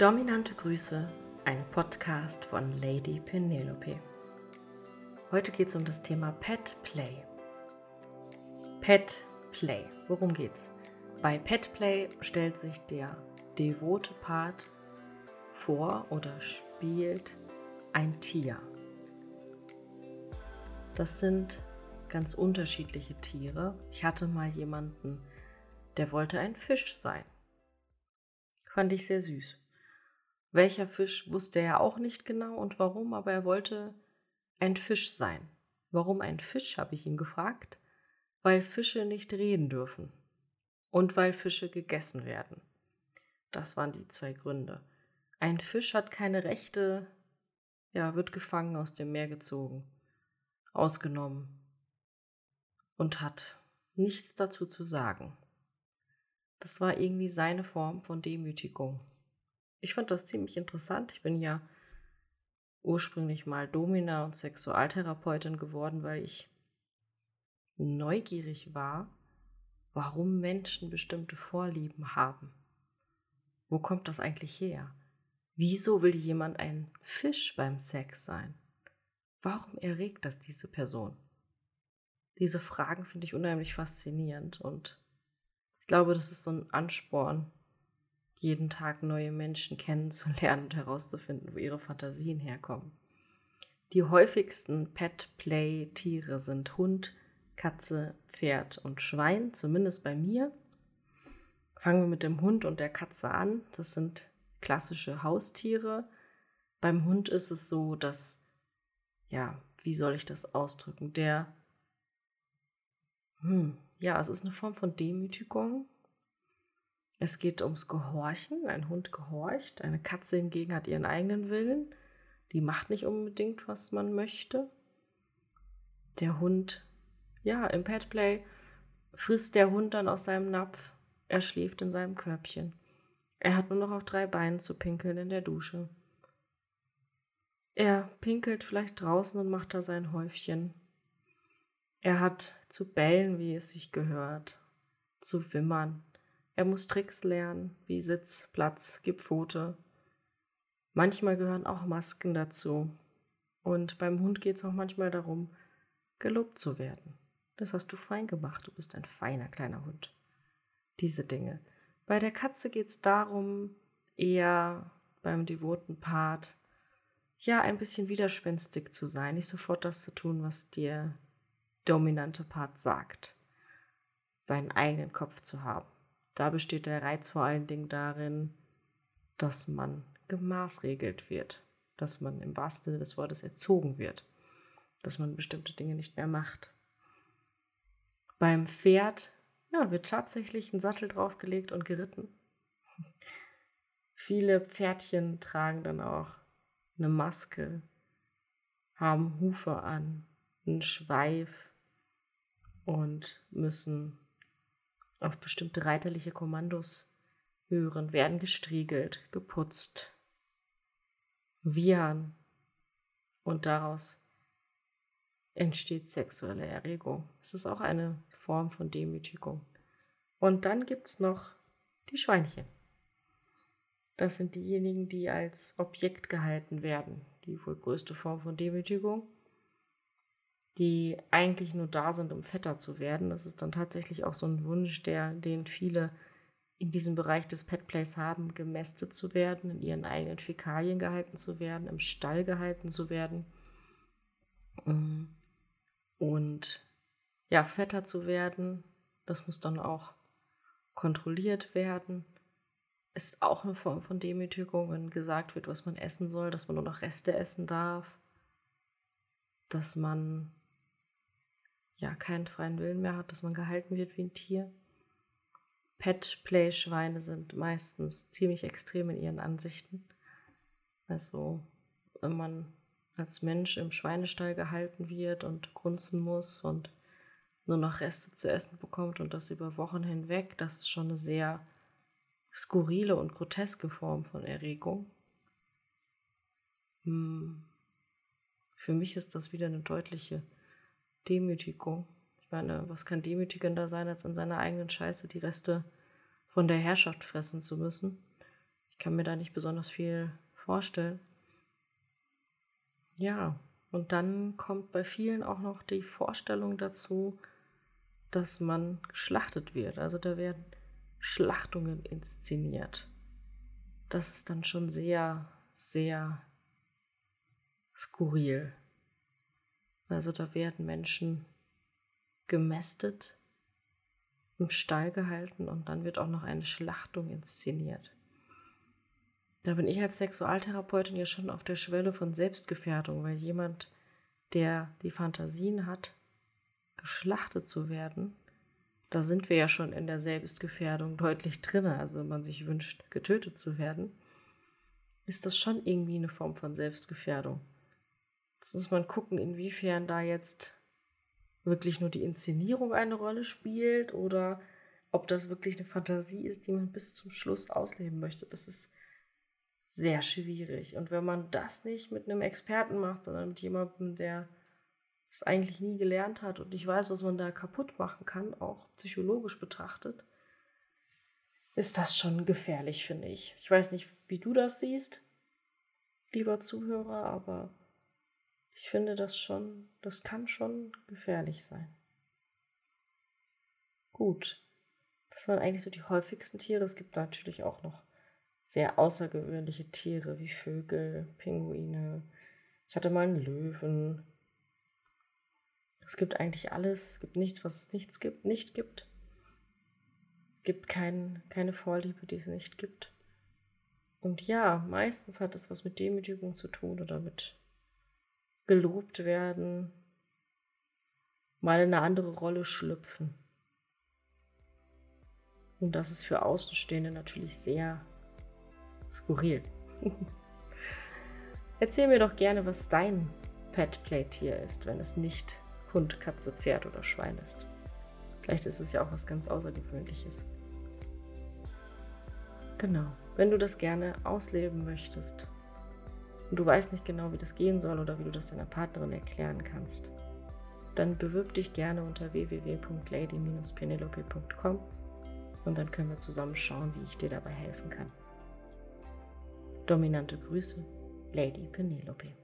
Dominante Grüße, ein Podcast von Lady Penelope. Heute geht es um das Thema Pet Play. Pet Play, worum geht's? Bei Pet Play stellt sich der devote Part vor oder spielt ein Tier. Das sind ganz unterschiedliche Tiere. Ich hatte mal jemanden, der wollte ein Fisch sein. Fand ich sehr süß. Welcher Fisch wusste er auch nicht genau und warum, aber er wollte ein Fisch sein. Warum ein Fisch, habe ich ihn gefragt. Weil Fische nicht reden dürfen und weil Fische gegessen werden. Das waren die zwei Gründe. Ein Fisch hat keine Rechte, ja, wird gefangen aus dem Meer gezogen, ausgenommen und hat nichts dazu zu sagen. Das war irgendwie seine Form von Demütigung. Ich fand das ziemlich interessant. Ich bin ja ursprünglich mal Domina und Sexualtherapeutin geworden, weil ich neugierig war, warum Menschen bestimmte Vorlieben haben. Wo kommt das eigentlich her? Wieso will jemand ein Fisch beim Sex sein? Warum erregt das diese Person? Diese Fragen finde ich unheimlich faszinierend und ich glaube, das ist so ein Ansporn, jeden Tag neue Menschen kennenzulernen und herauszufinden, wo ihre Fantasien herkommen. Die häufigsten Pet-Play-Tiere sind Hund, Katze, Pferd und Schwein, zumindest bei mir. Fangen wir mit dem Hund und der Katze an. Das sind klassische Haustiere. Beim Hund ist es so, dass, ja, wie soll ich das ausdrücken? Der, hm, ja, es ist eine Form von Demütigung. Es geht ums Gehorchen. Ein Hund gehorcht. Eine Katze hingegen hat ihren eigenen Willen. Die macht nicht unbedingt, was man möchte. Der Hund ja, im Petplay frisst der Hund dann aus seinem Napf. Er schläft in seinem Körbchen. Er hat nur noch auf drei Beinen zu pinkeln in der Dusche. Er pinkelt vielleicht draußen und macht da sein Häufchen. Er hat zu bellen, wie es sich gehört, zu wimmern. Er muss Tricks lernen, wie Sitz, Platz, gib Pfote. Manchmal gehören auch Masken dazu. Und beim Hund geht es auch manchmal darum, gelobt zu werden. Das hast du fein gemacht. Du bist ein feiner kleiner Hund. Diese Dinge. Bei der Katze geht es darum, eher beim devoten Part, ja, ein bisschen widerspenstig zu sein, nicht sofort das zu tun, was der dominante Part sagt. Seinen eigenen Kopf zu haben. Da besteht der Reiz vor allen Dingen darin, dass man gemaßregelt wird, dass man im wahrsten Sinne des Wortes erzogen wird, dass man bestimmte Dinge nicht mehr macht. Beim Pferd ja, wird tatsächlich ein Sattel draufgelegt und geritten. Viele Pferdchen tragen dann auch eine Maske, haben Hufe an, einen Schweif und müssen auf bestimmte reiterliche Kommandos hören, werden gestriegelt, geputzt, wiehern und daraus entsteht sexuelle Erregung. Es ist auch eine Form von Demütigung. Und dann gibt es noch die Schweinchen. Das sind diejenigen, die als Objekt gehalten werden. Die wohl größte Form von Demütigung. Die eigentlich nur da sind, um fetter zu werden. Das ist dann tatsächlich auch so ein Wunsch, der, den viele in diesem Bereich des Petplays haben, gemästet zu werden, in ihren eigenen Fäkalien gehalten zu werden, im Stall gehalten zu werden. Mhm. Und ja, fetter zu werden, das muss dann auch kontrolliert werden. Ist auch eine Form von Demütigung, wenn gesagt wird, was man essen soll, dass man nur noch Reste essen darf, dass man ja keinen freien Willen mehr hat, dass man gehalten wird wie ein Tier. Pet-Play-Schweine sind meistens ziemlich extrem in ihren Ansichten. Also, wenn man als Mensch im Schweinestall gehalten wird und grunzen muss und nur noch Reste zu essen bekommt und das über Wochen hinweg, das ist schon eine sehr skurrile und groteske Form von Erregung. Hm. Für mich ist das wieder eine deutliche Demütigung. Ich meine, was kann demütigender sein, als in seiner eigenen Scheiße die Reste von der Herrschaft fressen zu müssen? kann mir da nicht besonders viel vorstellen. Ja, und dann kommt bei vielen auch noch die Vorstellung dazu, dass man geschlachtet wird. Also da werden Schlachtungen inszeniert. Das ist dann schon sehr, sehr skurril. Also da werden Menschen gemästet, im Stall gehalten und dann wird auch noch eine Schlachtung inszeniert. Da bin ich als Sexualtherapeutin ja schon auf der Schwelle von Selbstgefährdung, weil jemand, der die Fantasien hat, geschlachtet zu werden, da sind wir ja schon in der Selbstgefährdung deutlich drin, also man sich wünscht, getötet zu werden, ist das schon irgendwie eine Form von Selbstgefährdung. Jetzt muss man gucken, inwiefern da jetzt wirklich nur die Inszenierung eine Rolle spielt oder ob das wirklich eine Fantasie ist, die man bis zum Schluss ausleben möchte. Das ist sehr schwierig. Und wenn man das nicht mit einem Experten macht, sondern mit jemandem, der es eigentlich nie gelernt hat und nicht weiß, was man da kaputt machen kann, auch psychologisch betrachtet, ist das schon gefährlich, finde ich. Ich weiß nicht, wie du das siehst, lieber Zuhörer, aber ich finde das schon, das kann schon gefährlich sein. Gut. Das waren eigentlich so die häufigsten Tiere. Es gibt natürlich auch noch sehr außergewöhnliche Tiere wie Vögel, Pinguine. Ich hatte mal einen Löwen. Es gibt eigentlich alles. Es gibt nichts, was es nichts gibt, nicht gibt. Es gibt kein, keine Vorliebe, die es nicht gibt. Und ja, meistens hat es was mit Demütigung zu tun oder mit gelobt werden, mal in eine andere Rolle schlüpfen. Und das ist für Außenstehende natürlich sehr skurril. Erzähl mir doch gerne, was dein Pet-Play-Tier ist, wenn es nicht Hund, Katze, Pferd oder Schwein ist. Vielleicht ist es ja auch was ganz Außergewöhnliches. Genau. Wenn du das gerne ausleben möchtest, und du weißt nicht genau, wie das gehen soll oder wie du das deiner Partnerin erklären kannst, dann bewirb dich gerne unter www.lady-penelope.com und dann können wir zusammen schauen, wie ich dir dabei helfen kann. Dominante Grüße, Lady Penelope.